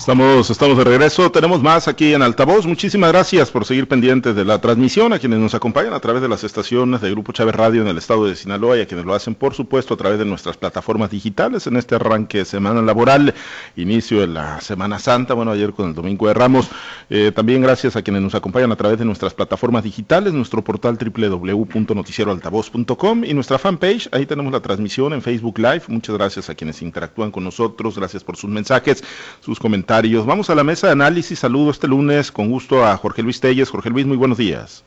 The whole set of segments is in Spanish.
Estamos, estamos de regreso, tenemos más aquí en Altavoz. Muchísimas gracias por seguir pendientes de la transmisión, a quienes nos acompañan a través de las estaciones de Grupo Chávez Radio en el estado de Sinaloa y a quienes lo hacen, por supuesto, a través de nuestras plataformas digitales en este arranque de semana laboral, inicio de la Semana Santa, bueno, ayer con el Domingo de Ramos. Eh, también gracias a quienes nos acompañan a través de nuestras plataformas digitales, nuestro portal www.noticieroaltavoz.com y nuestra fanpage. Ahí tenemos la transmisión en Facebook Live. Muchas gracias a quienes interactúan con nosotros, gracias por sus mensajes, sus comentarios Vamos a la mesa de análisis. Saludo este lunes con gusto a Jorge Luis Telles. Jorge Luis, muy buenos días.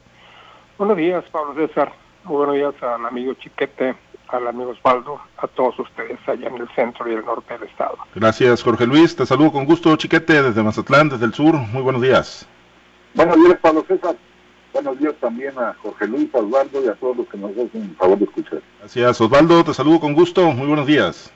Buenos días, Pablo César. Muy buenos días al amigo Chiquete, al amigo Osvaldo, a todos ustedes allá en el centro y el norte del estado. Gracias, Jorge Luis. Te saludo con gusto, Chiquete, desde Mazatlán, desde el sur. Muy buenos días. Buenos días, Pablo César. Buenos días también a Jorge Luis, a Osvaldo y a todos los que nos hacen el favor de escuchar. Gracias, Osvaldo. Te saludo con gusto. Muy buenos días.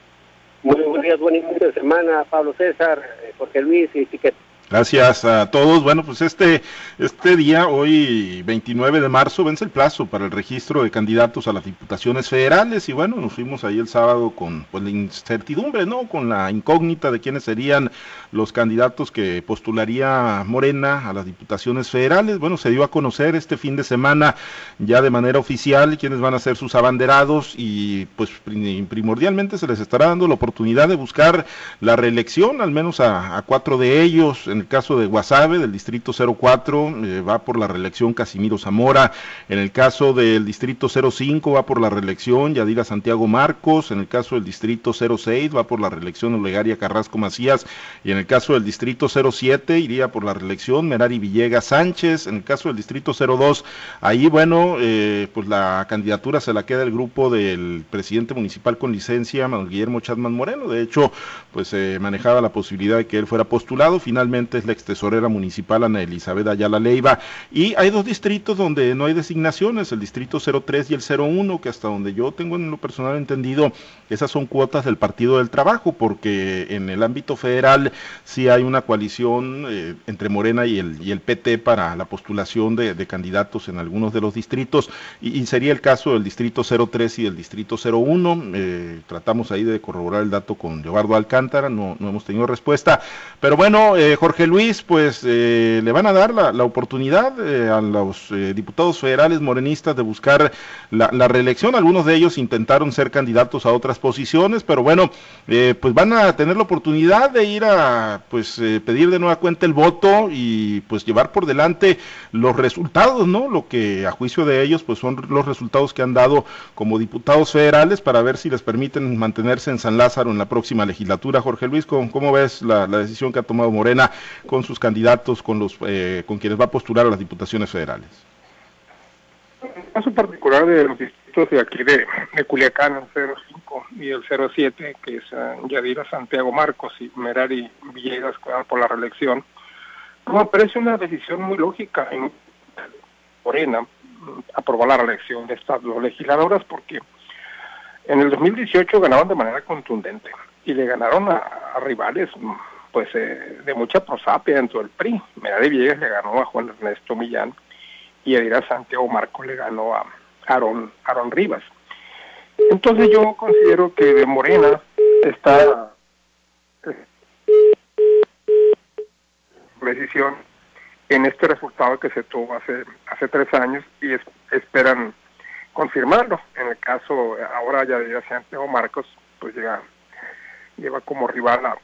Muy buenos días, buen inicio de semana, Pablo César, eh, Jorge Luis y Chiquete. Gracias a todos. Bueno, pues este, este día, hoy 29 de marzo, vence el plazo para el registro de candidatos a las diputaciones federales y bueno, nos fuimos ahí el sábado con pues, la incertidumbre, ¿no? Con la incógnita de quiénes serían los candidatos que postularía Morena a las diputaciones federales. Bueno, se dio a conocer este fin de semana ya de manera oficial quiénes van a ser sus abanderados y pues primordialmente se les estará dando la oportunidad de buscar la reelección, al menos a, cuatro de ellos el caso de Guasave, del distrito 04, eh, va por la reelección Casimiro Zamora. En el caso del distrito 05 va por la reelección Yadira Santiago Marcos. En el caso del distrito 06 va por la reelección Olegaria Carrasco Macías. Y en el caso del distrito 07 iría por la reelección Merari Villegas Sánchez. En el caso del distrito 02, ahí bueno, eh, pues la candidatura se la queda el grupo del presidente municipal con licencia, Manuel Guillermo Chadman Moreno. De hecho, pues se manejaba la posibilidad de que él fuera postulado. Finalmente es la ex tesorera municipal Ana Elizabeth Ayala Leiva. Y hay dos distritos donde no hay designaciones, el distrito 03 y el 01, que hasta donde yo tengo en lo personal entendido, esas son cuotas del Partido del Trabajo, porque en el ámbito federal sí hay una coalición eh, entre Morena y el, y el PT para la postulación de, candidatos en algunos de los distritos, y, sería el caso del distrito 03 y del distrito 01. Eh, tratamos ahí de corroborar el dato con Leobardo Alcántara, no, no hemos tenido respuesta. Pero bueno, eh, Jorge Jorge Luis, pues eh, le van a dar la, oportunidad eh, a los eh, diputados federales morenistas de buscar la, reelección. Algunos de ellos intentaron ser candidatos a otras posiciones, pero bueno, pues van a tener la oportunidad de ir a pues pedir de nueva cuenta el voto y pues llevar por delante los resultados, ¿no? Lo que a juicio de ellos pues son los resultados que han dado como diputados federales para ver si les permiten mantenerse en San Lázaro en la próxima legislatura. Jorge Luis, ¿cómo, cómo ves la decisión que ha tomado Morena con sus candidatos, con, los, eh, con quienes va a postular a las diputaciones federales? En el caso particular de los distritos de aquí de, Culiacán, el 05 y el 07, que es Yadira Santiago Marcos y Merari Villegas, por la reelección, me parece una decisión muy lógica en Morena aprobar la reelección de estas dos legisladoras porque en el 2018 ganaron de manera contundente y le ganaron a rivales pues eh, de mucha prosapia dentro del PRI. Merari Villegas le ganó a Juan Ernesto Millán y Edira Santiago Marco le ganó a Aaron, Aaron Rivas. Entonces yo considero que de Morena está decisión en este resultado que se tuvo hace hace tres años y esperan confirmarlo. En el caso ahora ya de Santiago Marcos, pues llega lleva como rival a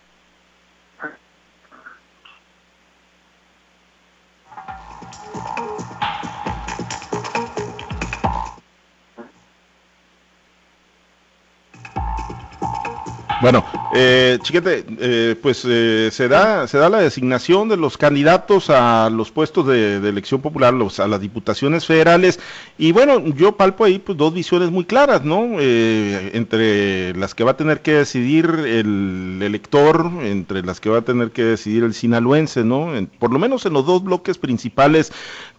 Bueno, eh, chiquete, eh, pues eh, se da se da la designación de los candidatos a los puestos de, elección popular, los, a las diputaciones federales y bueno, yo palpo ahí pues dos visiones muy claras, ¿no? Eh, entre las que va a tener que decidir el elector, entre las que va a tener que decidir el sinaloense, ¿no? por lo menos en los dos bloques principales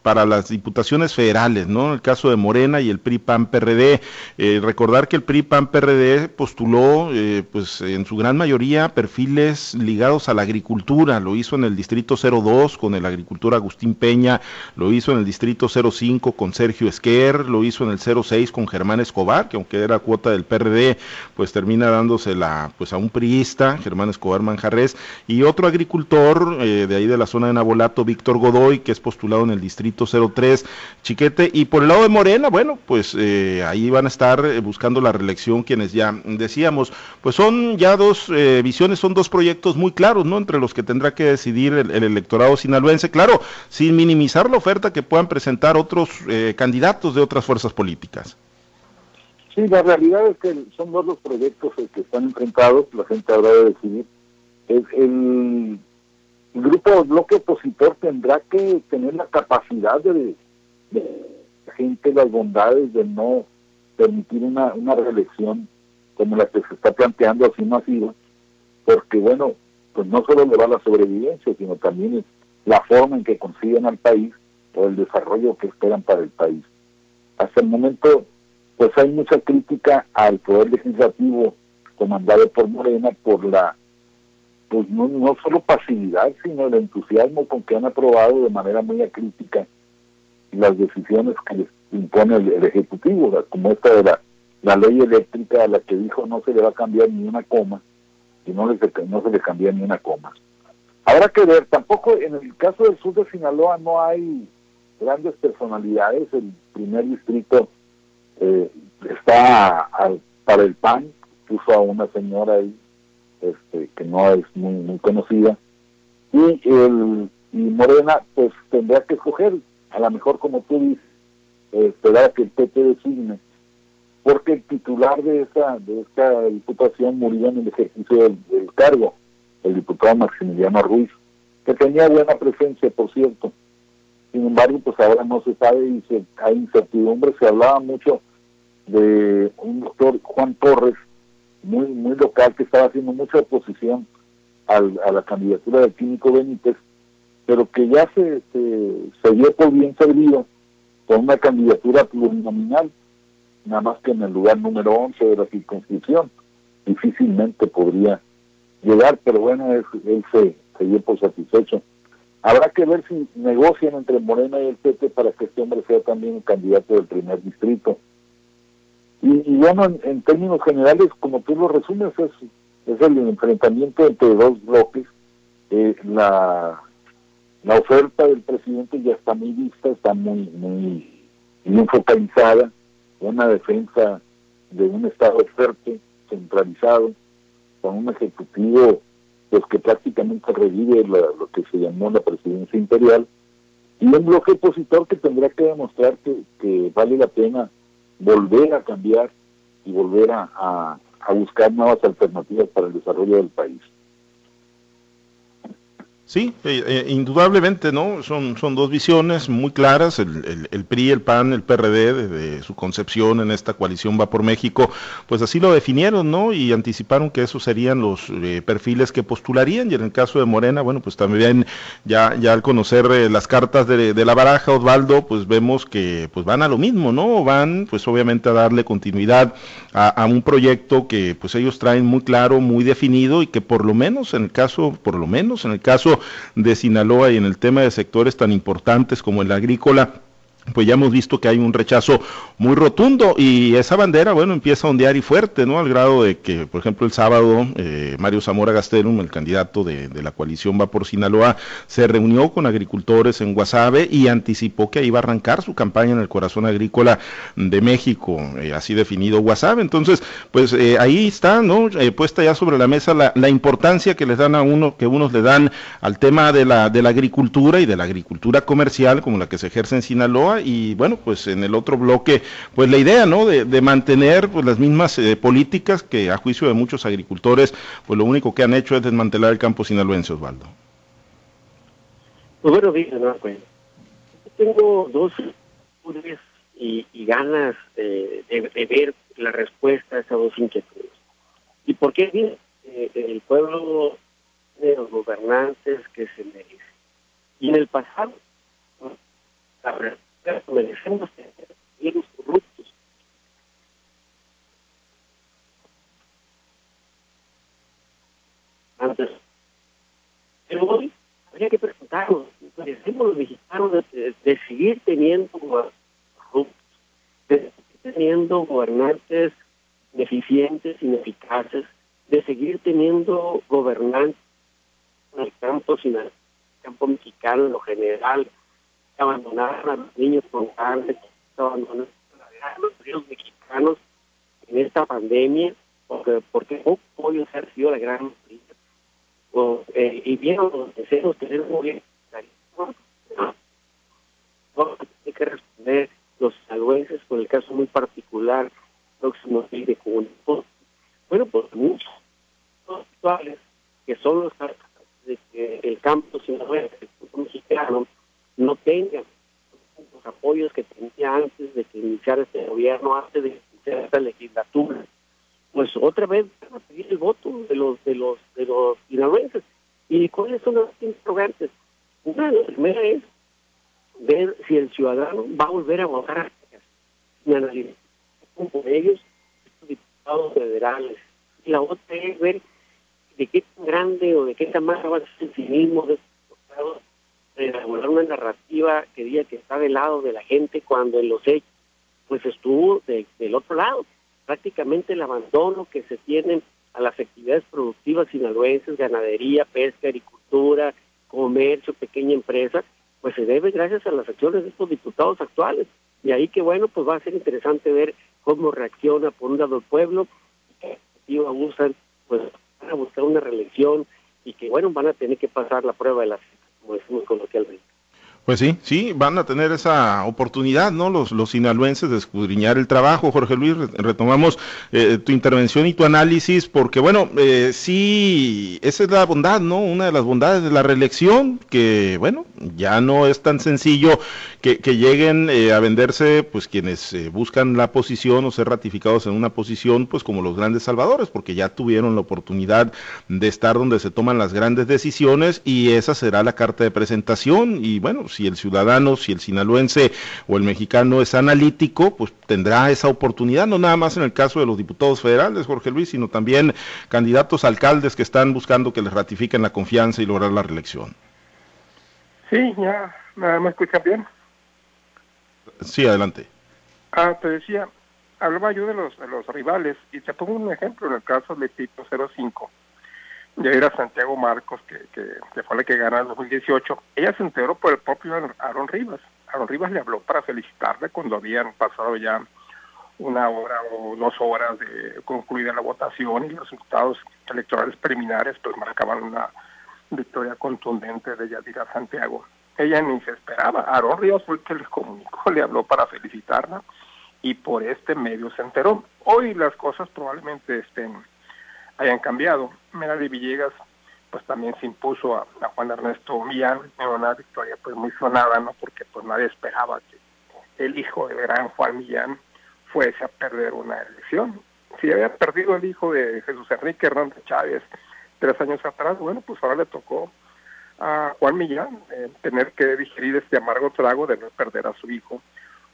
para las diputaciones federales, ¿no? El caso de Morena y el PRI-PAN-PRD. Eh, recordar que el PRI-PAN-PRD postuló, eh, en su gran mayoría, perfiles ligados a la agricultura. Lo hizo en el Distrito 02 con el agricultor Agustín Peña, lo hizo en el Distrito 05 con Sergio Esquer, lo hizo en el 06 con Germán Escobar, que aunque era cuota del PRD, pues termina dándosela pues a un priista, Germán Escobar Manjarres, y otro agricultor eh, de ahí de la zona de Nabolato, Víctor Godoy, que es postulado en el Distrito 03, Chiquete, y por el lado de Morena, bueno, pues eh, ahí van a estar eh, buscando la reelección quienes ya decíamos, pues son ya dos visiones, son dos proyectos muy claros, ¿no? Entre los que tendrá que decidir el, el electorado sinaloense, claro, sin minimizar la oferta que puedan presentar otros candidatos de otras fuerzas políticas. Sí, la realidad es que son dos los proyectos que están enfrentados, la gente habrá de decidir. El, el, grupo bloque opositor tendrá que tener la capacidad de, de gente las bondades de no permitir una, una reelección como la que se está planteando así masiva, porque bueno, pues no solo le va la sobrevivencia, sino también la forma en que consiguen al país o el desarrollo que esperan para el país. Hasta el momento pues hay mucha crítica al poder legislativo comandado por Morena por la pues no, no solo pasividad sino el entusiasmo con que han aprobado de manera muy acrítica las decisiones que les impone el, ejecutivo como esta de la, la ley eléctrica a la que dijo no se le va a cambiar ni una coma y no, les, no se le cambia ni una coma. Habrá que ver tampoco en el caso del sur de Sinaloa no hay grandes personalidades el primer distrito eh, está para el PAN, puso a una señora ahí este, que no es muy, muy conocida, y, el, y Morena pues tendrá que escoger, a lo mejor como tú dices, esperar que el PP designe, porque el titular de esta, de esta diputación murió en el ejercicio del, cargo, el diputado Maximiliano Ruiz, que tenía buena presencia, por cierto, sin embargo, pues ahora no se sabe y se, hay incertidumbre. Se hablaba mucho de un doctor Juan Torres, muy muy local, que estaba haciendo mucha oposición a la candidatura del químico Benítez, pero que ya se, se, dio por bien servido con una candidatura plurinominal, nada más que en el lugar número 11 de la circunscripción. Difícilmente podría llegar, pero bueno, él, él se, se dio por satisfecho. Habrá que ver si negocian entre Morena y el PT para que este hombre sea también candidato del primer distrito. Y, bueno, en, términos generales, como tú lo resumes, es, es el enfrentamiento entre dos bloques. Eh, la, la oferta del presidente ya está muy vista, está muy, muy bien focalizada, una defensa de un Estado fuerte, centralizado, con un ejecutivo pues que prácticamente revive lo que se llamó la presidencia imperial, y un bloque opositor que tendrá que demostrar que, vale la pena volver a cambiar y volver a buscar nuevas alternativas para el desarrollo del país. Sí, eh, eh, indudablemente, ¿no? Son, son dos visiones muy claras, el, el, PRI, el PAN, el PRD, desde su concepción en esta coalición Va por México, pues así lo definieron, ¿no? Y anticiparon que esos serían los eh, perfiles que postularían, y en el caso de Morena, bueno, pues también ya, ya al conocer las cartas de, de, la baraja, Osvaldo, pues vemos que pues van a lo mismo, ¿no? Van, pues obviamente a darle continuidad a, a un proyecto que pues ellos traen muy claro, muy definido, y que por lo menos en el caso, por lo menos en el caso de Sinaloa y en el tema de sectores tan importantes como el agrícola, pues ya hemos visto que hay un rechazo muy rotundo y esa bandera, bueno, empieza a ondear y fuerte, ¿no? Al grado de que, por ejemplo, el sábado eh, Mario Zamora Gastelum, el candidato de, la coalición Va por Sinaloa, se reunió con agricultores en Guasave y anticipó que iba a arrancar su campaña en el corazón agrícola de México, eh, así definido Guasave. Entonces, pues eh, ahí está, ¿no? puesta ya sobre la mesa la, la, importancia que les dan a uno, que unos le dan al tema de la, de la agricultura y de la agricultura comercial, como la que se ejerce en Sinaloa y bueno, pues en el otro bloque, pues la idea, ¿no? De, mantener pues las mismas eh, políticas que a juicio de muchos agricultores, pues lo único que han hecho es desmantelar el campo sinaloense, Osvaldo. Pues bueno, bien, no, tengo dos y, y ganas de, ver la respuesta a esas dos inquietudes. ¿Y por qué bien? Eh, el pueblo de los gobernantes que se merece. Y en el pasado, la merecemos tener los corruptos. Antes. Pero hoy habría que preguntarnos, merecemos los mexicanos de, seguir teniendo corruptos, de seguir teniendo gobernantes deficientes, ineficaces, de seguir teniendo gobernantes en el campo, sin el campo mexicano en lo general, abandonar a los niños con cáncer, abandonar a los ríos mexicanos en esta pandemia, porque, porque poco pollo ha sido la gran mayoría. Eh, y vieron los deseos tener un gobierno hay que responder los salvenses por el caso muy particular próximo de comunismo. Bueno, pues muchos actuales que son los de que el campo sinaloense, el mexicano, no tenga los apoyos que tenía antes de que iniciara este gobierno, antes de iniciar esta legislatura. Pues otra vez van a pedir el voto de los de los de los sinaloenses. ¿Y cuáles son las interrogantes? Una, la primera es ver si el ciudadano va a volver a votar y analizar con ellos estos diputados federales. Y la otra es ver de qué tan grande o de qué tamaño va a ser el cinismo de de elaborar una narrativa que diga que está del lado de la gente cuando en los hechos pues estuvo del otro lado. Prácticamente el abandono que se tiene a las actividades productivas sinaloenses, ganadería, pesca, agricultura, comercio, pequeña empresa, pues se debe gracias a las acciones de estos diputados actuales. Y ahí que bueno, pues va a ser interesante ver cómo reacciona por un lado el pueblo, que abusan, pues van a buscar una reelección y que bueno, van a tener que pasar la prueba de la como decimos coloquialmente. Pues sí, sí, van a tener esa oportunidad, ¿no? Los, los de escudriñar el trabajo. Jorge Luis, retomamos eh, tu intervención y tu análisis, porque bueno, eh, sí, esa es la bondad, ¿no? Una de las bondades de la reelección, que bueno, ya no es tan sencillo que, que lleguen eh, a venderse, pues quienes eh, buscan la posición o ser ratificados en una posición, pues como los grandes salvadores, porque ya tuvieron la oportunidad de estar donde se toman las grandes decisiones y esa será la carta de presentación y bueno, si el ciudadano, si el sinaloense o el mexicano es analítico, pues tendrá esa oportunidad, no nada más en el caso de los diputados federales, Jorge Luis, sino también candidatos alcaldes que están buscando que les ratifiquen la confianza y lograr la reelección. Sí, ya, ¿me escuchan bien? Sí, adelante. Ah, te decía, hablaba yo de los, de los rivales y te pongo un ejemplo en el caso de Tito 05 ya era Santiago Marcos, que, que, fue la que ganó en 2018, ella se enteró por el propio Aaron Rivas. Aaron Rivas le habló para felicitarle cuando habían pasado ya una hora o dos horas de concluida la votación y los resultados electorales preliminares pues marcaban una victoria contundente de Yadira Santiago. Ella ni se esperaba. Aaron Rivas fue el que les comunicó, le habló para felicitarla y por este medio se enteró. Hoy las cosas probablemente estén hayan cambiado. Melanie Villegas pues también se impuso a, Juan Ernesto Millán en una victoria pues muy sonada, ¿no? Porque pues nadie esperaba que el hijo del gran Juan Millán fuese a perder una elección. Si había perdido el hijo de Jesús Enrique Hernández Chávez tres años atrás, bueno, pues ahora le tocó a Juan Millán eh, tener que digerir este amargo trago de no perder a su hijo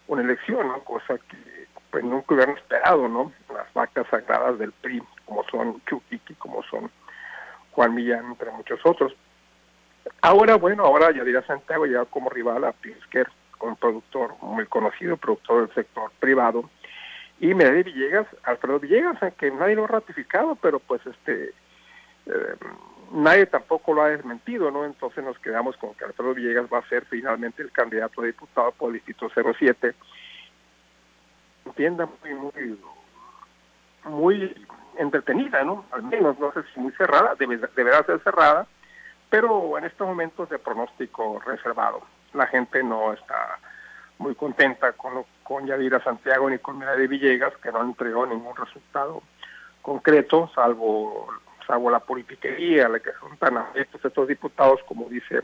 una elección, ¿no? Cosa que pues nunca hubieran esperado, ¿no? Las vacas sagradas del PRI, como son Chuquiqui, como son Juan Millán, entre muchos otros. Ahora, bueno, ahora Yadira Santiago llega como rival a Pinsker, un productor muy conocido, productor del sector privado, y Medellín Villegas, Alfredo Villegas, eh, que nadie lo ha ratificado, pero pues este eh, nadie tampoco lo ha desmentido, ¿no? Entonces nos quedamos con que Alfredo Villegas va a ser finalmente el candidato a diputado por el Distrito 07 tienda muy, muy, muy entretenida, ¿no? Al menos, no sé si muy cerrada, debe, deberá ser cerrada, pero en estos momentos de pronóstico reservado. La gente no está muy contenta con, con Yadira Santiago ni con de Villegas, que no entregó ningún resultado concreto, salvo, salvo la politiquería, la que son tan abiertos estos diputados, como dice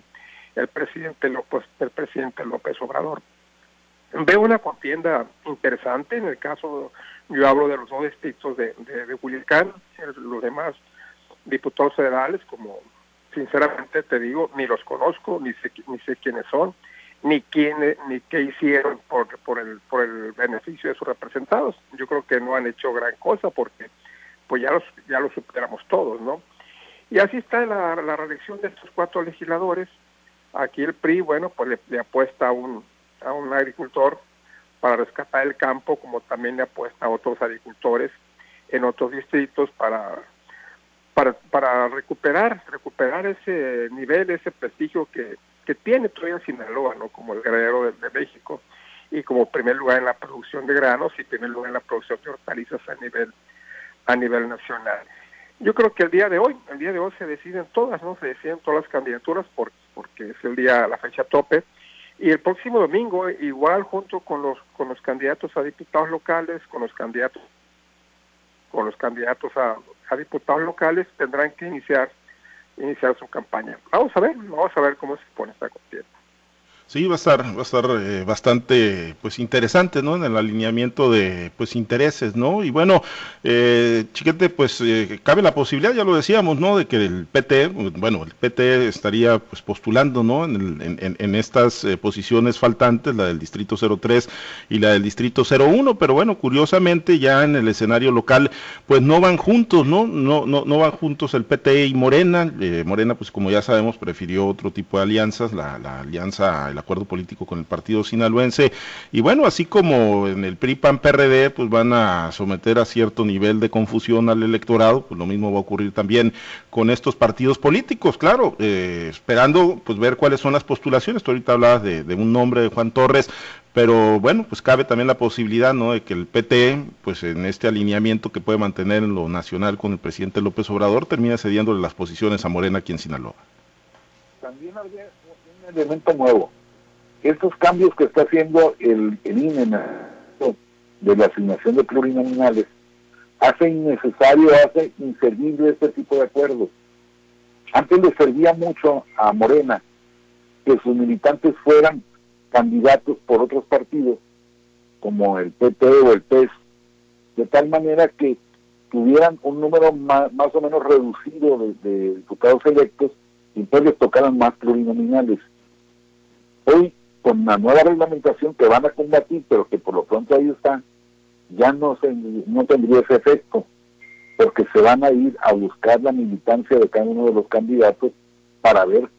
el presidente López, el presidente López Obrador. Veo una contienda interesante, en el caso, yo hablo de los dos distritos de, de, de los demás diputados federales, como sinceramente te digo, ni los conozco, ni sé, ni sé quiénes son, ni quién ni qué hicieron por, por el por el beneficio de sus representados. Yo creo que no han hecho gran cosa porque pues ya los ya lo superamos todos, ¿no? Y así está la, la reelección de estos cuatro legisladores. Aquí el PRI, bueno, pues le, apuesta a un a un agricultor para rescatar el campo, como también le apuesta a otros agricultores en otros distritos para para, recuperar recuperar ese nivel, ese prestigio que, que tiene todavía Sinaloa, ¿no? Como el granero de, México y como primer lugar en la producción de granos y primer lugar en la producción de hortalizas a nivel a nivel nacional. Yo creo que el día de hoy, el día de hoy se deciden todas, ¿no? Se deciden todas las candidaturas por, porque es el día, la fecha tope. Y el próximo domingo, igual junto con los con los candidatos a diputados locales, con los candidatos con los candidatos a, diputados locales, tendrán que iniciar iniciar su campaña. Vamos a ver, vamos a ver cómo se pone esta contienda. Sí, va a estar, va a estar eh, bastante, pues interesante, ¿no? En el alineamiento de, pues intereses, ¿no? Y bueno, eh, chiquete, pues eh, cabe la posibilidad, ya lo decíamos, ¿no? De que el PT, bueno, el PT estaría, pues postulando, ¿no? En, en, en estas eh, posiciones faltantes, la del distrito 03 y la del distrito 01, pero bueno, curiosamente ya en el escenario local, pues no van juntos, ¿no? No, no, no van juntos el PT y Morena. Morena, pues como ya sabemos, prefirió otro tipo de alianzas, la, la alianza acuerdo político con el partido sinaloense. Y bueno, así como en el PRI PAN PRD, pues van a someter a cierto nivel de confusión al electorado, pues lo mismo va a ocurrir también con estos partidos políticos, claro, eh, esperando pues ver cuáles son las postulaciones. Tú ahorita hablabas de, un nombre de Juan Torres, pero bueno, pues cabe también la posibilidad, ¿no? De que el PT, pues en este alineamiento que puede mantener en lo nacional con el presidente López Obrador, termine cediéndole las posiciones a Morena aquí en Sinaloa. También habría un elemento nuevo estos cambios que está haciendo el, el de la asignación de plurinominales hace innecesario, hace inservible este tipo de acuerdos. Antes le servía mucho a Morena que sus militantes fueran candidatos por otros partidos, como el PP o el PES, de tal manera que tuvieran un número más, más o menos reducido de, de diputados electos y entonces les tocaran más plurinominales. Hoy con una nueva reglamentación que van a combatir, pero que por lo pronto ahí está, ya no, se, no tendría ese efecto, porque se van a ir a buscar la militancia de cada uno de los candidatos para ver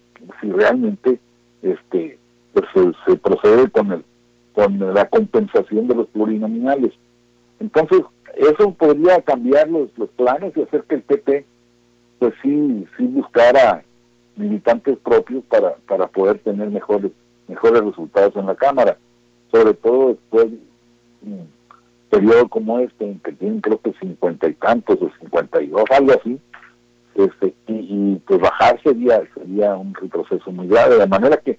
si realmente este pues, se, procede con el con la compensación de los plurinominales. Entonces, eso podría cambiar los, los planes y hacer que el PP pues sí, sí buscara militantes propios para, para poder tener mejores mejores resultados en la Cámara, sobre todo después de un periodo como este, en que tienen creo que cincuenta y tantos o cincuenta y dos, algo así, este, y, pues bajar sería, sería un retroceso muy grave, de manera que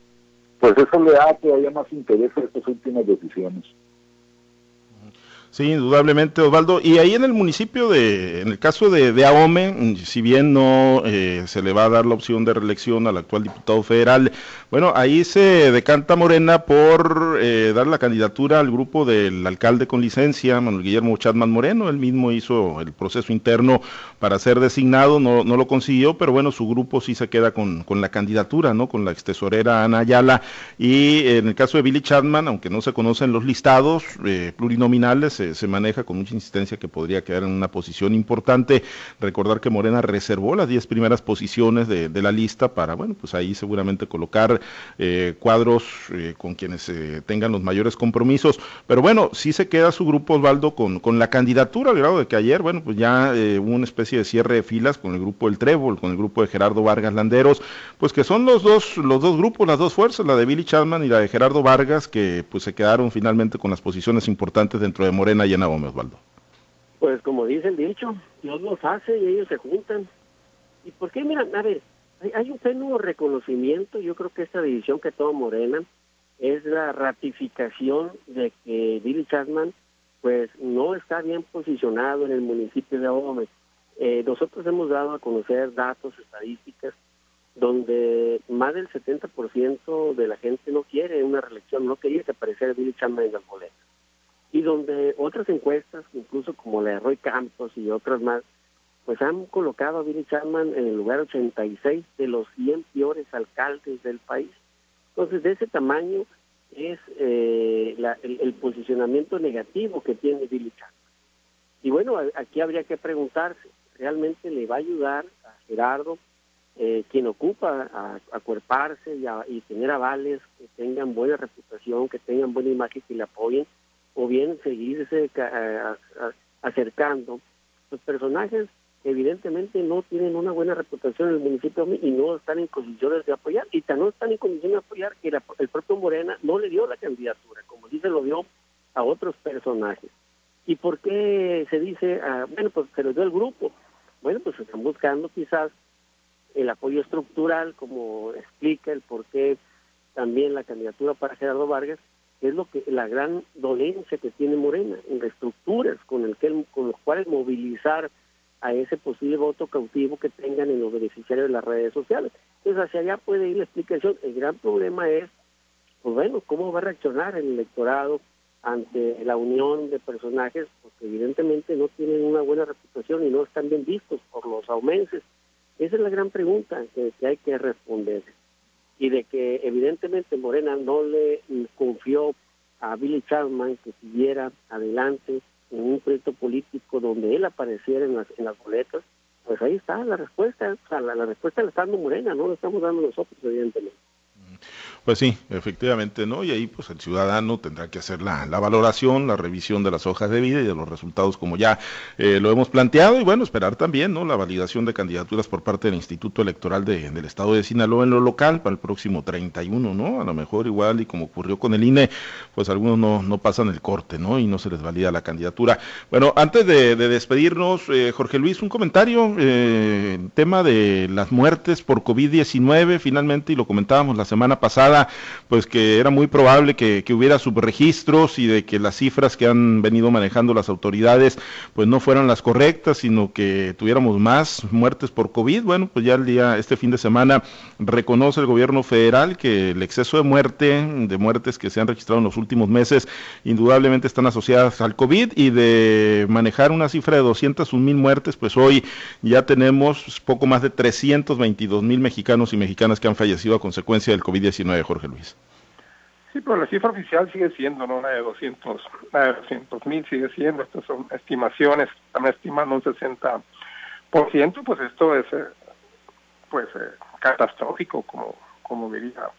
pues eso le da todavía más interés a estas últimas decisiones. Sí, indudablemente, Osvaldo. Y ahí en el municipio de, en el caso de, de Ahome, si bien no eh, se le va a dar la opción de reelección al actual diputado federal, bueno, ahí se decanta Morena por eh, dar la candidatura al grupo del alcalde con licencia, Manuel Guillermo Chadman Moreno. Él mismo hizo el proceso interno para ser designado, no, no lo consiguió, pero bueno, su grupo sí se queda con, con la candidatura, ¿no? Con la ex tesorera Ana Ayala. Y en el caso de Billy Chadman, aunque no se conocen los listados eh, plurinominales, se, maneja con mucha insistencia que podría quedar en una posición importante. Recordar que Morena reservó las 10 primeras posiciones de, la lista para, bueno, pues ahí seguramente colocar eh, cuadros eh, con quienes eh, tengan los mayores compromisos. Pero bueno, sí se queda su grupo, Osvaldo, con, con la candidatura, al grado de que ayer, bueno, pues ya hubo una especie de cierre de filas con el grupo del Trébol, con el grupo de Gerardo Vargas Landeros, pues que son los dos, los dos grupos, las dos fuerzas, la de Billy Chapman y la de Gerardo Vargas, que pues se quedaron finalmente con las posiciones importantes dentro de Morena Morena Osvaldo? Pues como dice el dicho, Dios los hace y ellos se juntan. ¿Y por qué? Mira, a ver, hay, un pleno reconocimiento, yo creo que esta división que toma Morena es la ratificación de que Billy Chapman pues no está bien posicionado en el municipio de Ahome. Eh, nosotros hemos dado a conocer datos, estadísticas, donde más del 70% de la gente no quiere una reelección, no quería que apareciera Billy Chapman en las boletas y donde otras encuestas, incluso como la de Roy Campos y otras más, pues han colocado a Billy Chapman en el lugar 86 de los 100 peores alcaldes del país. Entonces, de ese tamaño es eh, el, posicionamiento negativo que tiene Billy Y bueno, aquí habría que preguntarse, ¿realmente le va a ayudar a Gerardo, eh, quien ocupa, a acuerparse y, y tener avales que tengan buena reputación, que tengan buena imagen, que le apoyen, o bien seguirse acercando los personajes evidentemente no tienen una buena reputación en el municipio y no están en condiciones de apoyar. Y no están en condiciones de apoyar que el propio Morena no le dio la candidatura, como dice lo dio a otros personajes. ¿Y por qué se dice, ah, bueno, pues se lo dio el grupo? Bueno, pues están buscando quizás el apoyo estructural, como explica el por qué también la candidatura para Gerardo Vargas, es lo que la gran dolencia que tiene Morena en estructuras con el que con los cuales movilizar a ese posible voto cautivo que tengan en los beneficiarios de las redes sociales. Entonces hacia allá puede ir la explicación. El gran problema es, pues bueno, cómo va a reaccionar el electorado ante la unión de personajes, porque evidentemente no tienen una buena reputación y no están bien vistos por los aumenses. Esa es la gran pregunta que, hay que responder. Y de que evidentemente Morena no le confió a Billy Chapman que siguiera adelante en un proyecto político donde él apareciera en las, en las boletas, pues ahí está la respuesta. La, la respuesta la está dando Morena, no la estamos dando nosotros, evidentemente. Pues sí, efectivamente, ¿no? Y ahí pues el ciudadano tendrá que hacer la, valoración, la revisión de las hojas de vida y de los resultados como ya eh, lo hemos planteado y bueno, esperar también, ¿no? La validación de candidaturas por parte del Instituto Electoral de, del Estado de Sinaloa en lo local para el próximo 31, ¿no? A lo mejor igual y como ocurrió con el INE, pues algunos no, no pasan el corte, ¿no? Y no se les valida la candidatura. Bueno, antes de, despedirnos, eh, Jorge Luis, un comentario, eh, tema de las muertes por COVID-19, finalmente, y lo comentábamos la semana pasada, pues que era muy probable que, hubiera subregistros y de que las cifras que han venido manejando las autoridades pues no fueran las correctas, sino que tuviéramos más muertes por COVID. Bueno, pues ya el día, este fin de semana, reconoce el gobierno federal que el exceso de muerte, de muertes que se han registrado en los últimos meses, indudablemente están asociadas al COVID y de manejar una cifra de 201 mil muertes, pues hoy ya tenemos poco más de 322 mil mexicanos y mexicanas que han fallecido a consecuencia del COVID-19. Jorge Luis. Sí, pero la cifra oficial sigue siendo, ¿no? La de 200, la de 200 mil sigue siendo, estas son estimaciones, están estimando un 60%, pues esto es, eh, pues, eh, catastrófico, como, como diría,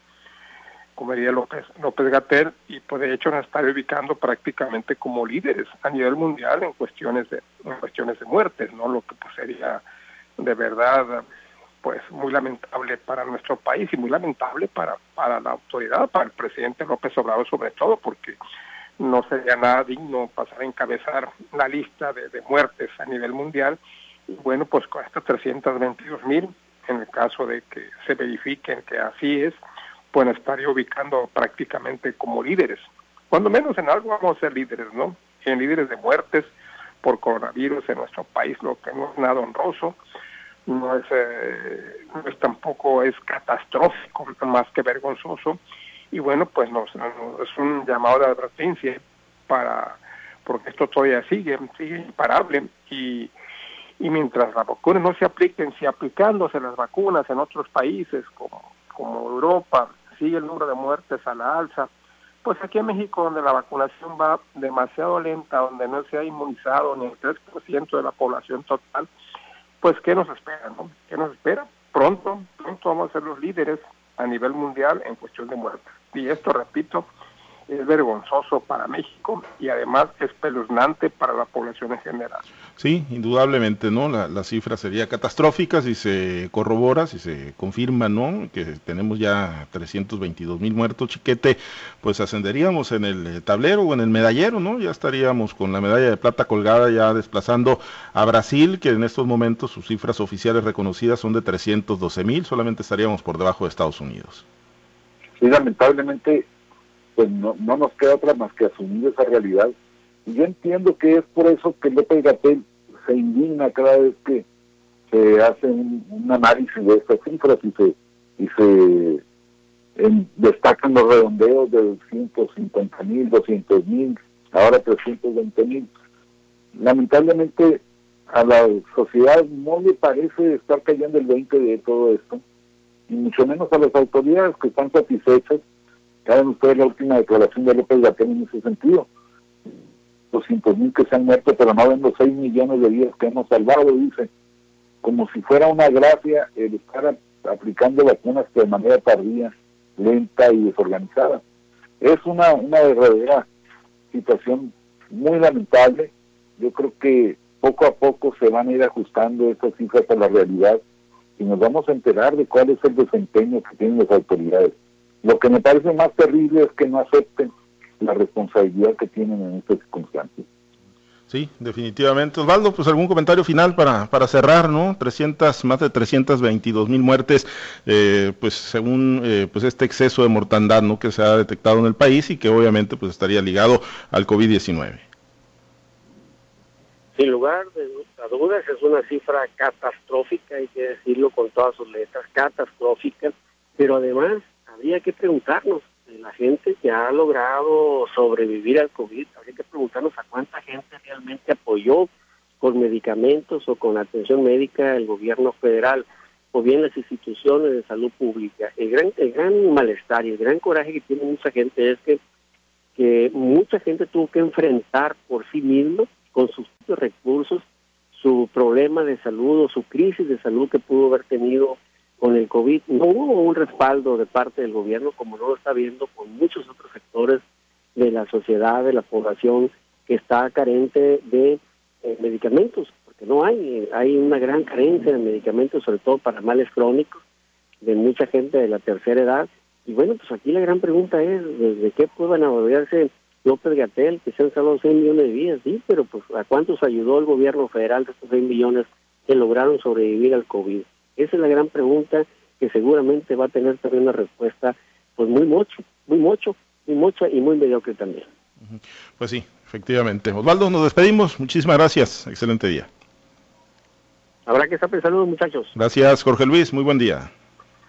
como diría López, López Gater, y pues de hecho nos está ubicando prácticamente como líderes a nivel mundial en cuestiones de, en cuestiones de muertes, ¿no? Lo que pues sería de verdad pues muy lamentable para nuestro país y muy lamentable para, para la autoridad, para el presidente López Obrador sobre todo, porque no sería nada digno pasar a encabezar la lista de, de muertes a nivel mundial. Y bueno, pues con estas 322 mil, en el caso de que se verifiquen que así es, pues estaría ubicando prácticamente como líderes. Cuando menos en algo vamos a ser líderes, ¿no? En líderes de muertes por coronavirus en nuestro país, lo que no es nada honroso no es, eh, no es tampoco es catastrófico, más que vergonzoso. Y bueno, pues nos, es un llamado de advertencia para, porque esto todavía sigue, sigue imparable y, y mientras las vacunas no se apliquen, si aplicándose las vacunas en otros países como, como Europa, sigue el número de muertes a la alza, pues aquí en México, donde la vacunación va demasiado lenta, donde no se ha inmunizado ni el 3% de la población total, pues ¿qué nos espera? No? ¿Qué nos espera? Pronto, pronto vamos a ser los líderes a nivel mundial en cuestión de muerte. Y esto, repito, es vergonzoso para México y además espeluznante para la población en general. Sí, indudablemente, ¿no? La, la, cifra sería catastrófica si se corrobora, si se confirma, ¿no? Que tenemos ya 322 mil muertos, chiquete, pues ascenderíamos en el tablero o en el medallero, ¿no? Ya estaríamos con la medalla de plata colgada ya desplazando a Brasil, que en estos momentos sus cifras oficiales reconocidas son de 312 mil, solamente estaríamos por debajo de Estados Unidos. Sí, lamentablemente pues no, no nos queda otra más que asumir esa realidad. Y yo entiendo que es por eso que López Gatel se indigna cada vez que se hace un, análisis de estas cifras y se, y se destacan los redondeos de 150 mil, 200 mil, ahora 320 mil. Lamentablemente a la sociedad no le parece estar cayendo el 20 de todo esto, y mucho menos a las autoridades que están satisfechas Saben ustedes la última declaración de López Gatel en ese sentido. 200 mil que se han muerto, pero no ven los 6 millones de vidas que hemos salvado, dice. Como si fuera una gracia el estar aplicando vacunas de manera tardía, lenta y desorganizada. Es una, una verdadera situación muy lamentable. Yo creo que poco a poco se van a ir ajustando estas cifras a la realidad y nos vamos a enterar de cuál es el desempeño que tienen las autoridades. Lo que me parece más terrible es que no acepten la responsabilidad que tienen en estas circunstancias. Sí, definitivamente. Osvaldo, pues algún comentario final para, para cerrar, ¿no? 300, más de 322 mil muertes, eh, pues según eh, pues este exceso de mortandad, ¿no? Que se ha detectado en el país y que obviamente pues estaría ligado al COVID-19. Sin lugar de dudas es una cifra catastrófica, hay que decirlo con todas sus letras, catastrófica, pero además habría que preguntarnos, la gente que ha logrado sobrevivir al COVID, habría que preguntarnos a cuánta gente realmente apoyó con medicamentos o con atención médica el gobierno federal o bien las instituciones de salud pública. El gran, el gran malestar y el gran coraje que tiene mucha gente es que, que mucha gente tuvo que enfrentar por sí mismo, con sus recursos, su problema de salud o su crisis de salud que pudo haber tenido con el COVID no hubo un respaldo de parte del gobierno como no lo está viendo con muchos otros sectores de la sociedad, de la población que está carente de eh, medicamentos, porque no hay, hay una gran carencia de medicamentos, sobre todo para males crónicos, de mucha gente de la tercera edad. Y bueno, pues aquí la gran pregunta es, ¿desde qué puedan apoyarse López Gatel, que se han salvado 6 millones de vidas? Sí, pero pues ¿a cuántos ayudó el gobierno federal de estos 6 millones que lograron sobrevivir al COVID? Esa es la gran pregunta que seguramente va a tener también una respuesta pues muy mucho, muy mucho, muy mucho y muy mediocre también. Pues sí, efectivamente. Osvaldo, nos despedimos. Muchísimas gracias. Excelente día. Habrá que estar pensando, muchachos. Gracias, Jorge Luis. Muy buen día.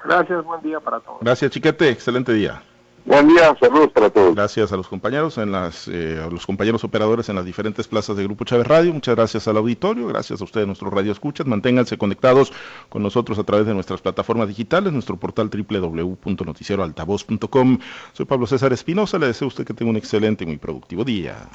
Gracias, buen día para todos. Gracias, Chiquete. Excelente día. Buen día, saludos para todos. Gracias a los compañeros, en las, eh, a los compañeros operadores en las diferentes plazas de Grupo Chávez Radio. Muchas gracias al auditorio, gracias a ustedes, nuestros radio escuchas. Manténganse conectados con nosotros a través de nuestras plataformas digitales, nuestro portal www.noticieroaltavoz.com. Soy Pablo César Espinosa, le deseo a usted que tenga un excelente y muy productivo día.